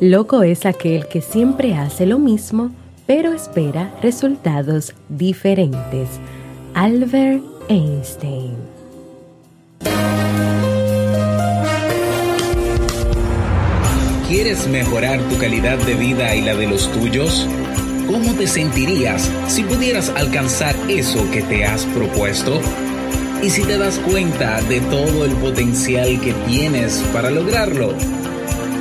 Loco es aquel que siempre hace lo mismo, pero espera resultados diferentes. Albert Einstein. ¿Quieres mejorar tu calidad de vida y la de los tuyos? ¿Cómo te sentirías si pudieras alcanzar eso que te has propuesto? ¿Y si te das cuenta de todo el potencial que tienes para lograrlo?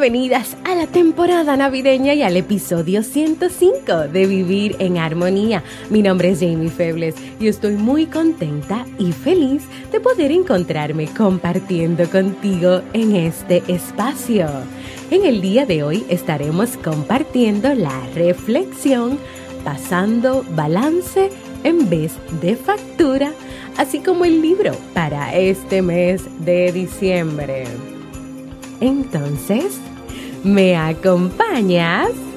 Bienvenidas a la temporada navideña y al episodio 105 de Vivir en Armonía. Mi nombre es Jamie Febles y estoy muy contenta y feliz de poder encontrarme compartiendo contigo en este espacio. En el día de hoy estaremos compartiendo la reflexión pasando balance en vez de factura, así como el libro para este mes de diciembre. Entonces, ¿Me acompañas?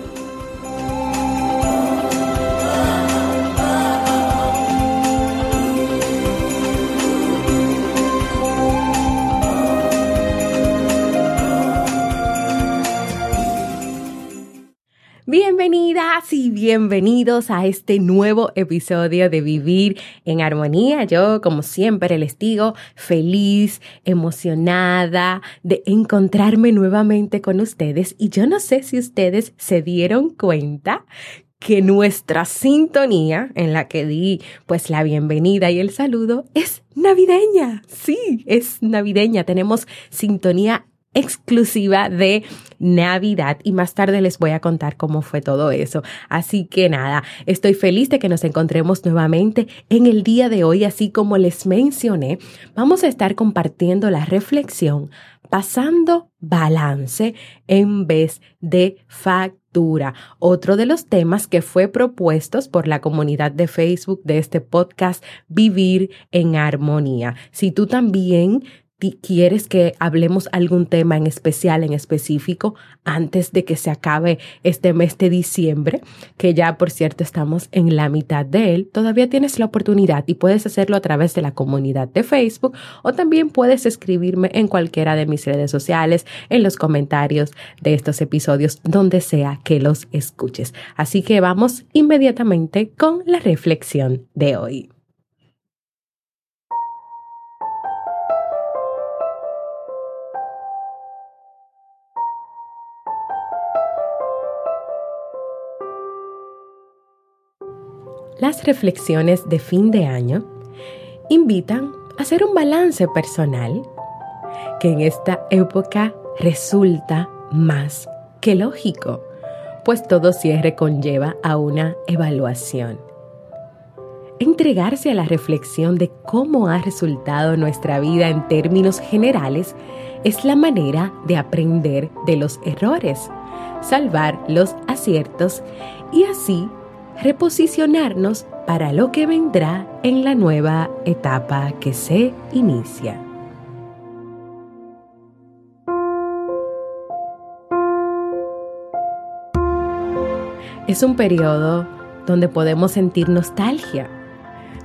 Bienvenidos a este nuevo episodio de Vivir en Armonía. Yo, como siempre, les digo, feliz, emocionada de encontrarme nuevamente con ustedes. Y yo no sé si ustedes se dieron cuenta que nuestra sintonía en la que di pues la bienvenida y el saludo es navideña. Sí, es navideña. Tenemos sintonía exclusiva de Navidad y más tarde les voy a contar cómo fue todo eso. Así que nada, estoy feliz de que nos encontremos nuevamente en el día de hoy, así como les mencioné, vamos a estar compartiendo la reflexión pasando balance en vez de factura. Otro de los temas que fue propuestos por la comunidad de Facebook de este podcast, Vivir en Armonía. Si tú también quieres que hablemos algún tema en especial, en específico, antes de que se acabe este mes de diciembre, que ya por cierto estamos en la mitad de él, todavía tienes la oportunidad y puedes hacerlo a través de la comunidad de Facebook o también puedes escribirme en cualquiera de mis redes sociales, en los comentarios de estos episodios, donde sea que los escuches. Así que vamos inmediatamente con la reflexión de hoy. Las reflexiones de fin de año invitan a hacer un balance personal que en esta época resulta más que lógico, pues todo cierre conlleva a una evaluación. Entregarse a la reflexión de cómo ha resultado nuestra vida en términos generales es la manera de aprender de los errores, salvar los aciertos y así reposicionarnos para lo que vendrá en la nueva etapa que se inicia. Es un periodo donde podemos sentir nostalgia,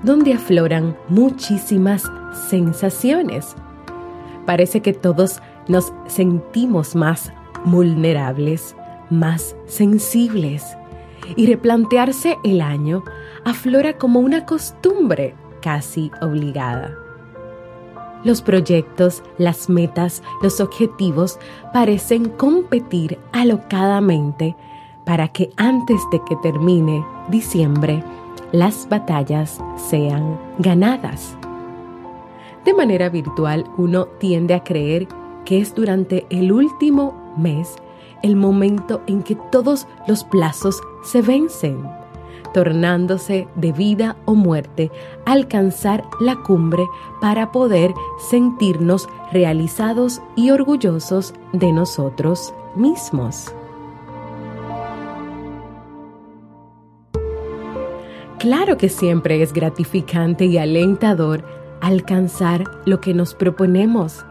donde afloran muchísimas sensaciones. Parece que todos nos sentimos más vulnerables, más sensibles y replantearse el año aflora como una costumbre casi obligada. Los proyectos, las metas, los objetivos parecen competir alocadamente para que antes de que termine diciembre, las batallas sean ganadas. De manera virtual, uno tiende a creer que es durante el último mes el momento en que todos los plazos se vencen, tornándose de vida o muerte alcanzar la cumbre para poder sentirnos realizados y orgullosos de nosotros mismos. Claro que siempre es gratificante y alentador alcanzar lo que nos proponemos,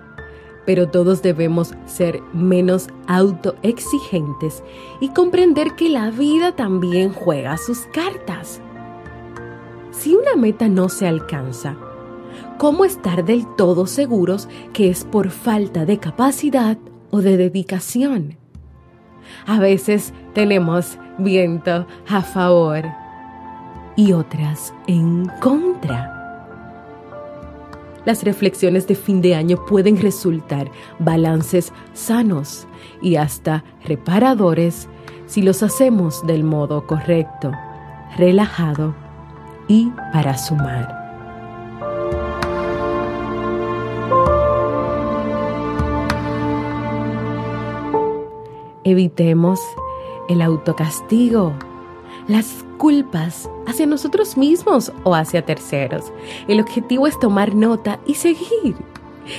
pero todos debemos ser menos autoexigentes y comprender que la vida también juega sus cartas. Si una meta no se alcanza, ¿cómo estar del todo seguros que es por falta de capacidad o de dedicación? A veces tenemos viento a favor y otras en contra. Las reflexiones de fin de año pueden resultar balances sanos y hasta reparadores si los hacemos del modo correcto, relajado y para sumar. Evitemos el autocastigo las culpas hacia nosotros mismos o hacia terceros. El objetivo es tomar nota y seguir.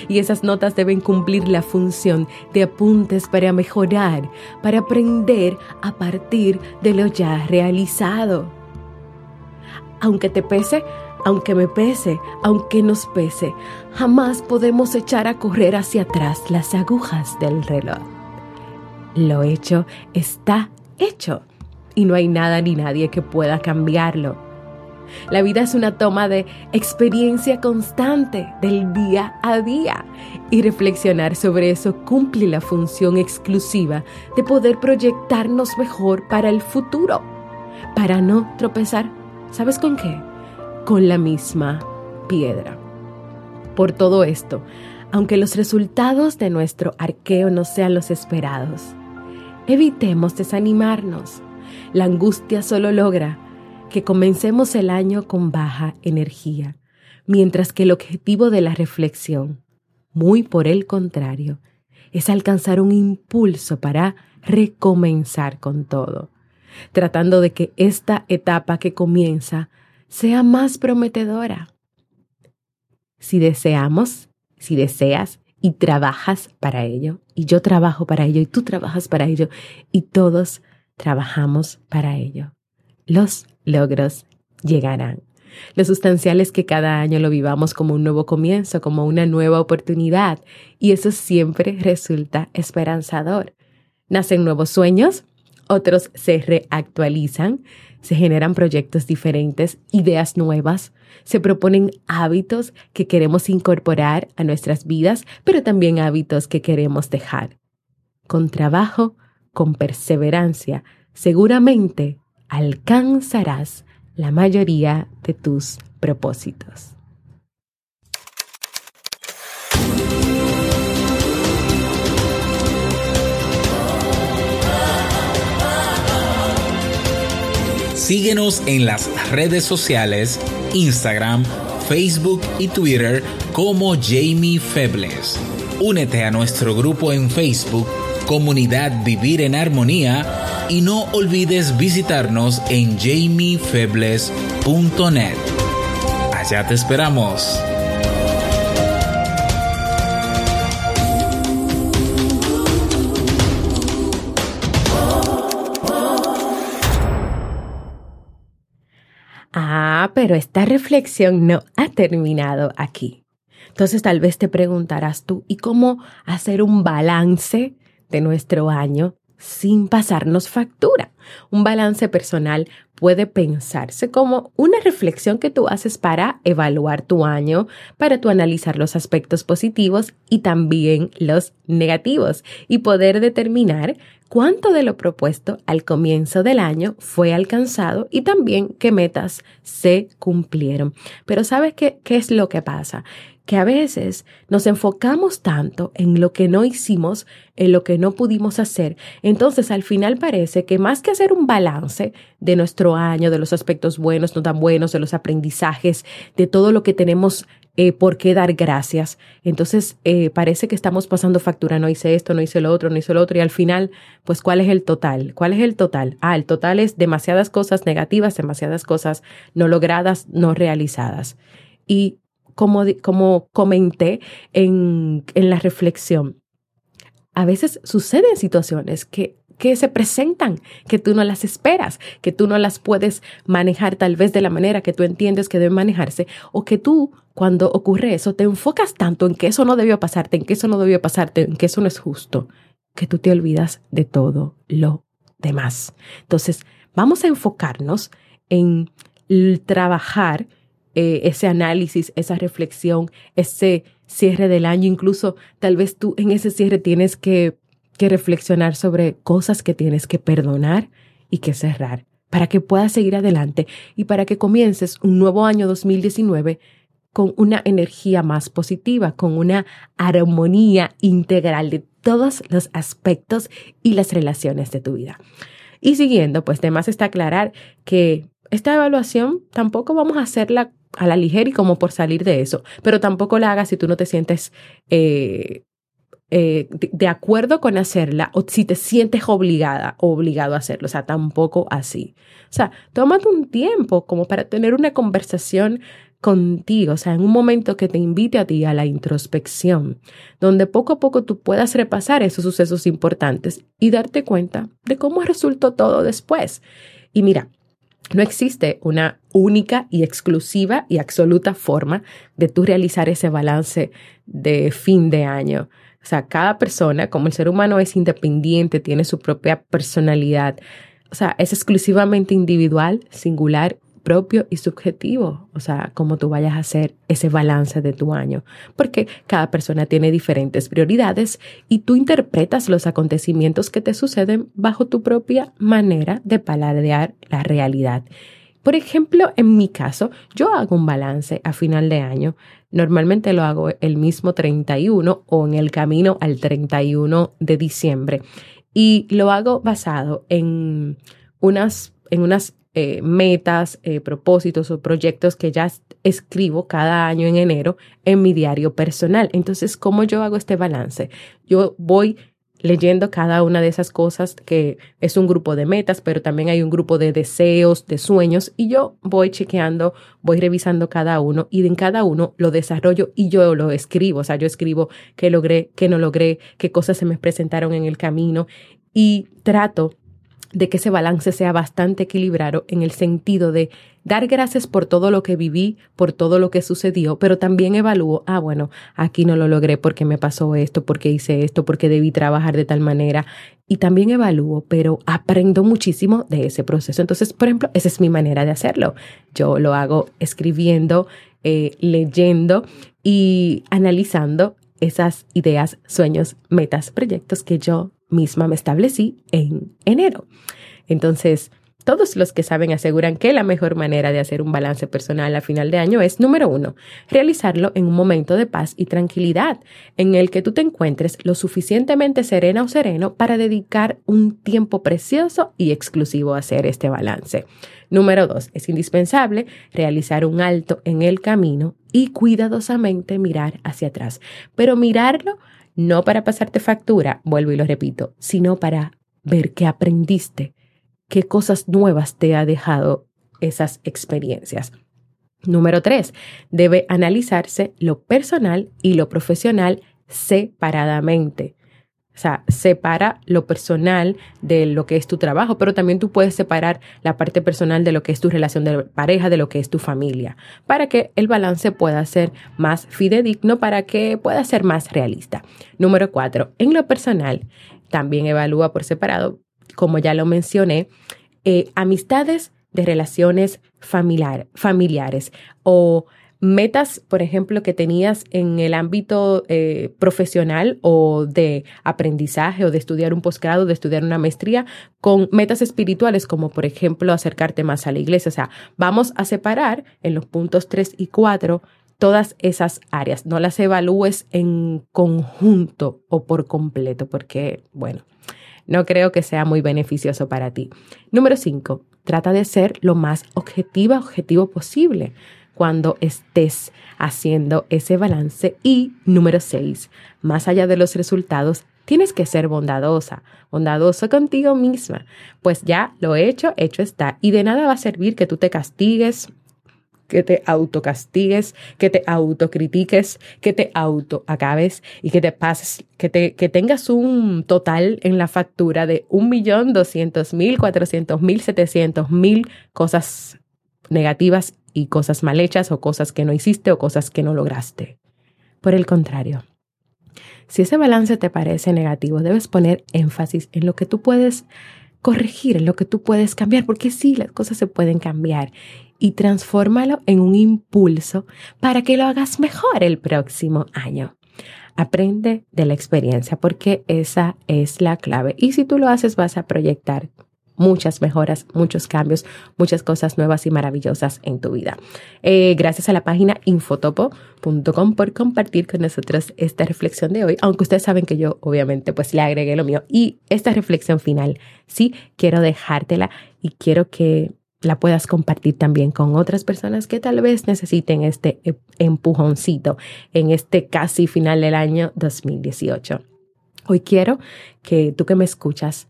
Y esas notas deben cumplir la función de apuntes para mejorar, para aprender a partir de lo ya realizado. Aunque te pese, aunque me pese, aunque nos pese, jamás podemos echar a correr hacia atrás las agujas del reloj. Lo hecho está hecho y no hay nada ni nadie que pueda cambiarlo. La vida es una toma de experiencia constante del día a día y reflexionar sobre eso cumple la función exclusiva de poder proyectarnos mejor para el futuro, para no tropezar, ¿sabes con qué? Con la misma piedra. Por todo esto, aunque los resultados de nuestro arqueo no sean los esperados, evitemos desanimarnos la angustia solo logra que comencemos el año con baja energía, mientras que el objetivo de la reflexión, muy por el contrario, es alcanzar un impulso para recomenzar con todo, tratando de que esta etapa que comienza sea más prometedora. Si deseamos, si deseas y trabajas para ello, y yo trabajo para ello, y tú trabajas para ello, y todos trabajamos para ello. Los logros llegarán. Lo sustancial es que cada año lo vivamos como un nuevo comienzo, como una nueva oportunidad, y eso siempre resulta esperanzador. Nacen nuevos sueños, otros se reactualizan, se generan proyectos diferentes, ideas nuevas, se proponen hábitos que queremos incorporar a nuestras vidas, pero también hábitos que queremos dejar. Con trabajo, con perseverancia, seguramente alcanzarás la mayoría de tus propósitos. Síguenos en las redes sociales, Instagram, Facebook y Twitter como Jamie Febles. Únete a nuestro grupo en Facebook comunidad Vivir en Armonía y no olvides visitarnos en jamiefebles.net. Allá te esperamos. Ah, pero esta reflexión no ha terminado aquí. Entonces tal vez te preguntarás tú, ¿y cómo hacer un balance de nuestro año sin pasarnos factura. Un balance personal puede pensarse como una reflexión que tú haces para evaluar tu año, para tú analizar los aspectos positivos y también los negativos y poder determinar cuánto de lo propuesto al comienzo del año fue alcanzado y también qué metas se cumplieron. Pero ¿sabes qué, qué es lo que pasa? Que a veces nos enfocamos tanto en lo que no hicimos, en lo que no pudimos hacer, entonces al final parece que más que hacer un balance de nuestro año, de los aspectos buenos, no tan buenos, de los aprendizajes, de todo lo que tenemos eh, por qué dar gracias, entonces eh, parece que estamos pasando factura, no hice esto, no hice lo otro, no hice lo otro, y al final, pues, ¿cuál es el total? ¿Cuál es el total? Ah, el total es demasiadas cosas negativas, demasiadas cosas no logradas, no realizadas. Y como, como comenté en, en la reflexión, a veces suceden situaciones que que se presentan, que tú no las esperas, que tú no las puedes manejar tal vez de la manera que tú entiendes que deben manejarse, o que tú, cuando ocurre eso, te enfocas tanto en que eso no debió pasarte, en que eso no debió pasarte, en que eso no es justo, que tú te olvidas de todo lo demás. Entonces, vamos a enfocarnos en trabajar eh, ese análisis, esa reflexión, ese cierre del año. Incluso tal vez tú en ese cierre tienes que, reflexionar sobre cosas que tienes que perdonar y que cerrar para que puedas seguir adelante y para que comiences un nuevo año 2019 con una energía más positiva, con una armonía integral de todos los aspectos y las relaciones de tu vida. Y siguiendo, pues además está aclarar que esta evaluación tampoco vamos a hacerla a la ligera y como por salir de eso, pero tampoco la hagas si tú no te sientes eh, eh, de, acuerdo con hacerla o si te sientes obligada o obligado a hacerlo, o sea, tampoco así. O sea, tómate un tiempo como para tener una conversación contigo, o sea, en un momento que te invite a ti a la introspección, donde poco a poco tú puedas repasar esos sucesos importantes y darte cuenta de cómo resultó todo después. Y mira, no existe una única y exclusiva y absoluta forma de tú realizar ese balance de fin de año. O sea, cada persona, como el ser humano es independiente, tiene su propia personalidad, o sea, es exclusivamente individual, singular propio y subjetivo, o sea, cómo tú vayas a hacer ese balance de tu año, porque cada persona tiene diferentes prioridades y tú interpretas los acontecimientos que te suceden bajo tu propia manera de paladear la realidad. Por ejemplo, en mi caso, yo hago un balance a final de año. Normalmente lo hago el mismo 31 o en el camino al 31 de diciembre. Y lo hago basado en unas, en unas eh, metas, eh, propósitos o proyectos que ya escribo cada año en enero en mi diario personal. Entonces, ¿cómo yo hago este balance? Yo voy leyendo cada una de esas cosas que es un grupo de metas, pero también hay un grupo de deseos, de sueños, y yo voy chequeando, voy revisando cada uno y en cada uno lo desarrollo y yo lo escribo, o sea, yo escribo qué logré, qué no logré, qué cosas se me presentaron en el camino y trato de que ese balance sea bastante equilibrado en el sentido de dar gracias por todo lo que viví, por todo lo que sucedió, pero también evalúo, ah, bueno, aquí no lo logré porque me pasó esto, porque hice esto, porque debí trabajar de tal manera. Y también evalúo, pero aprendo muchísimo de ese proceso. Entonces, por ejemplo, esa es mi manera de hacerlo. Yo lo hago escribiendo, eh, leyendo y analizando esas ideas, sueños, metas, proyectos que yo misma me establecí en enero. Entonces, todos los que saben aseguran que la mejor manera de hacer un balance personal a final de año es, número uno, realizarlo en un momento de paz y tranquilidad, en el que tú te encuentres lo suficientemente serena o sereno para dedicar un tiempo precioso y exclusivo a hacer este balance. Número dos, es indispensable realizar un alto en el camino y cuidadosamente mirar hacia atrás, pero mirarlo no para pasarte factura, vuelvo y lo repito, sino para ver qué aprendiste, qué cosas nuevas te ha dejado esas experiencias. Número tres, debe analizarse lo personal y lo profesional separadamente. O sea, separa lo personal de lo que es tu trabajo, pero también tú puedes separar la parte personal de lo que es tu relación de pareja, de lo que es tu familia, para que el balance pueda ser más fidedigno, para que pueda ser más realista. Número cuatro, en lo personal, también evalúa por separado, como ya lo mencioné, eh, amistades de relaciones familiar, familiares o metas, por ejemplo, que tenías en el ámbito eh, profesional o de aprendizaje o de estudiar un posgrado, de estudiar una maestría, con metas espirituales, como por ejemplo acercarte más a la iglesia. O sea, vamos a separar en los puntos 3 y 4 todas esas áreas. No las evalúes en conjunto o por completo, porque, bueno, no creo que sea muy beneficioso para ti. Número 5. Trata de ser lo más objetiva, objetivo posible cuando estés haciendo ese balance. Y número seis, más allá de los resultados, tienes que ser bondadosa, bondadoso contigo misma. Pues ya lo he hecho, hecho está. Y de nada va a servir que tú te castigues, que te autocastigues, que te autocritiques, que te autoacabes y que te pases, que, te, que tengas un total en la factura de un millón doscientos mil, cuatrocientos mil, setecientos mil cosas negativas y cosas mal hechas o cosas que no hiciste o cosas que no lograste. Por el contrario, si ese balance te parece negativo, debes poner énfasis en lo que tú puedes corregir, en lo que tú puedes cambiar, porque sí, las cosas se pueden cambiar y transfórmalo en un impulso para que lo hagas mejor el próximo año. Aprende de la experiencia porque esa es la clave. Y si tú lo haces, vas a proyectar muchas mejoras, muchos cambios, muchas cosas nuevas y maravillosas en tu vida. Eh, gracias a la página infotopo.com por compartir con nosotros esta reflexión de hoy, aunque ustedes saben que yo obviamente pues le agregué lo mío y esta reflexión final, sí, quiero dejártela y quiero que la puedas compartir también con otras personas que tal vez necesiten este e-, empujoncito en este casi final del año 2018. Hoy quiero que tú que me escuchas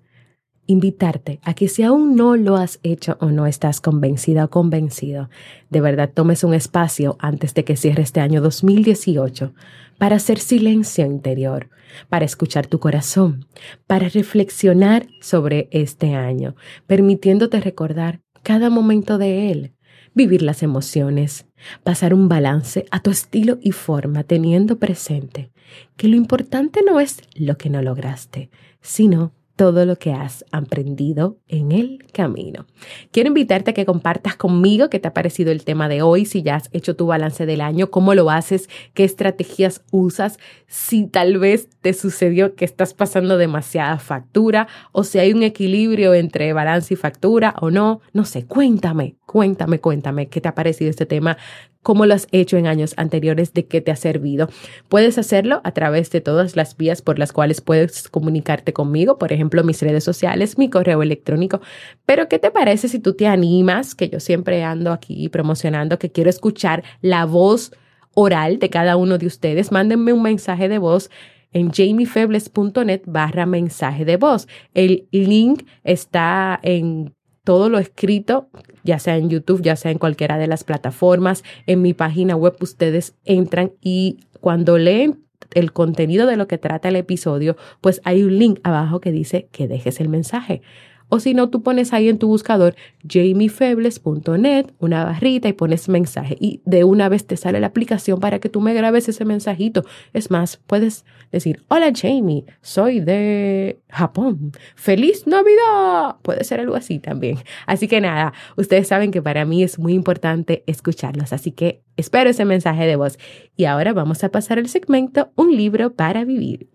invitarte a que si aún no lo has hecho o no estás convencida o convencido, de verdad tomes un espacio antes de que cierre este año 2018 para hacer silencio interior, para escuchar tu corazón, para reflexionar sobre este año, permitiéndote recordar cada momento de él, vivir las emociones, pasar un balance a tu estilo y forma, teniendo presente que lo importante no es lo que no lograste, sino todo lo que has aprendido en el camino. Quiero invitarte a que compartas conmigo qué te ha parecido el tema de hoy, si ya has hecho tu balance del año, cómo lo haces, qué estrategias usas, si tal vez te sucedió que estás pasando demasiada factura o si hay un equilibrio entre balance y factura o no. No sé, cuéntame, cuéntame, cuéntame qué te ha parecido este tema cómo lo has hecho en años anteriores, de qué te ha servido. Puedes hacerlo a través de todas las vías por las cuales puedes comunicarte conmigo, por ejemplo, mis redes sociales, mi correo electrónico. Pero, ¿qué te parece si tú te animas, que yo siempre ando aquí promocionando, que quiero escuchar la voz oral de cada uno de ustedes? Mándenme un mensaje de voz en jamiefebles.net barra mensaje de voz. El link está en todo lo escrito, ya sea en YouTube, ya sea en cualquiera de las plataformas, en mi página web, ustedes entran y cuando leen el contenido de lo que trata el episodio, pues hay un link abajo que dice que dejes el mensaje. O si no, tú pones ahí en tu buscador jamiefebles.net, una barrita y pones mensaje y de una vez te sale la aplicación para que tú me grabes ese mensajito. Es más, puedes decir, hola Jamie, soy de Japón. ¡Feliz Navidad! Puede ser algo así también. Así que nada, ustedes saben que para mí es muy importante escucharlos, así que espero ese mensaje de voz. Y ahora vamos a pasar al segmento Un libro para vivir.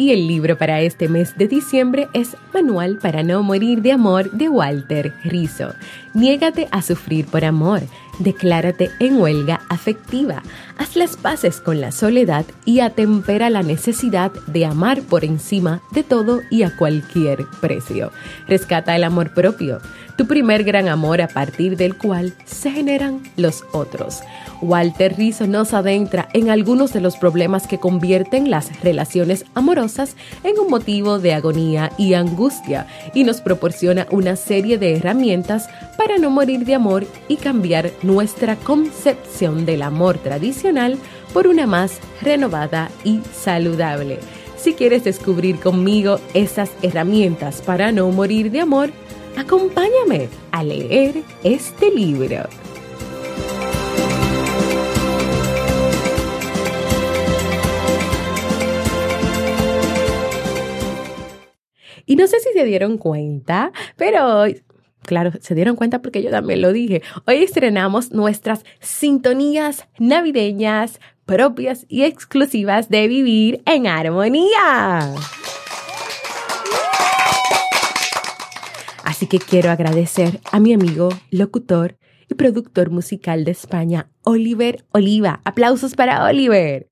Y el libro para este mes de diciembre es Manual para no morir de amor de Walter Rizzo. Niégate a sufrir por amor. Declárate en huelga afectiva. Haz las paces con la soledad y atempera la necesidad de amar por encima de todo y a cualquier precio. Rescata el amor propio, tu primer gran amor a partir del cual se generan los otros. Walter Rizzo nos adentra en algunos de los problemas que convierten las relaciones amorosas en un motivo de agonía y angustia y nos proporciona una serie de herramientas para no morir de amor y cambiar nuestra concepción del amor tradicional por una más renovada y saludable. Si quieres descubrir conmigo esas herramientas para no morir de amor, Acompáñame a leer este libro. Y no sé si se dieron cuenta, pero claro, se dieron cuenta porque yo también lo dije. Hoy estrenamos nuestras sintonías navideñas propias y exclusivas de vivir en armonía. Así que quiero agradecer a mi amigo, locutor y productor musical de España, Oliver Oliva. Aplausos para Oliver.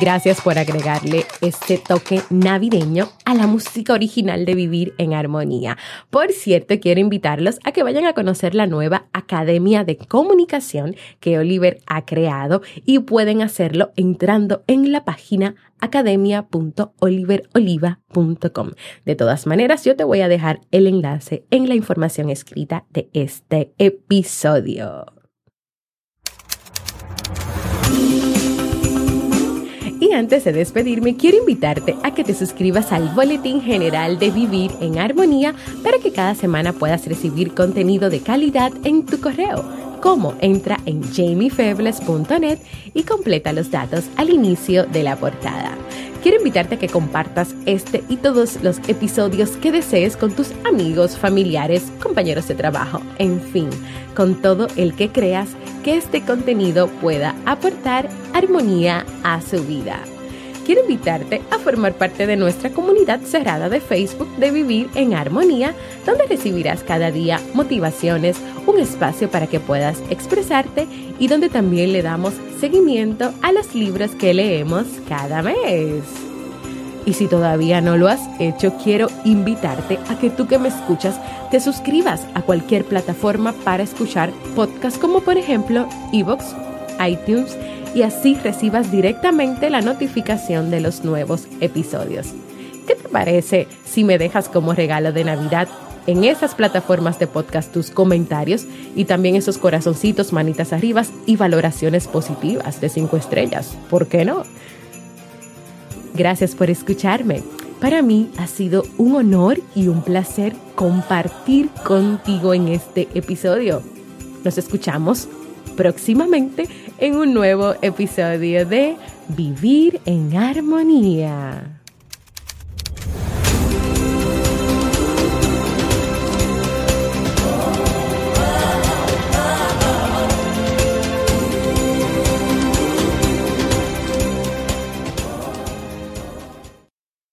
Gracias por agregarle este toque navideño a la música original de Vivir en Armonía. Por cierto, quiero invitarlos a que vayan a conocer la nueva Academia de Comunicación que Oliver ha creado y pueden hacerlo entrando en la página academia.oliveroliva.com. De todas maneras, yo te voy a dejar el enlace en la información escrita de este episodio. Y antes de despedirme, quiero invitarte a que te suscribas al Boletín General de Vivir en Armonía para que cada semana puedas recibir contenido de calidad en tu correo. Como entra en jamiefebles.net y completa los datos al inicio de la portada. Quiero invitarte a que compartas este y todos los episodios que desees con tus amigos, familiares, compañeros de trabajo, en fin, con todo el que creas que este contenido pueda aportar armonía a su vida. Quiero invitarte a formar parte de nuestra comunidad cerrada de Facebook de Vivir en Armonía, donde recibirás cada día motivaciones, un espacio para que puedas expresarte y donde también le damos seguimiento a los libros que leemos cada mes. Y si todavía no lo has hecho, quiero invitarte a que tú que me escuchas te suscribas a cualquier plataforma para escuchar podcasts como por ejemplo Evox, iTunes y así recibas directamente la notificación de los nuevos episodios. ¿Qué te parece si me dejas como regalo de Navidad en esas plataformas de podcast tus comentarios y también esos corazoncitos, manitas arriba y valoraciones positivas de cinco estrellas? ¿Por qué no? Gracias por escucharme. Para mí ha sido un honor y un placer compartir contigo en este episodio. Nos escuchamos próximamente en un nuevo episodio de Vivir en Armonía.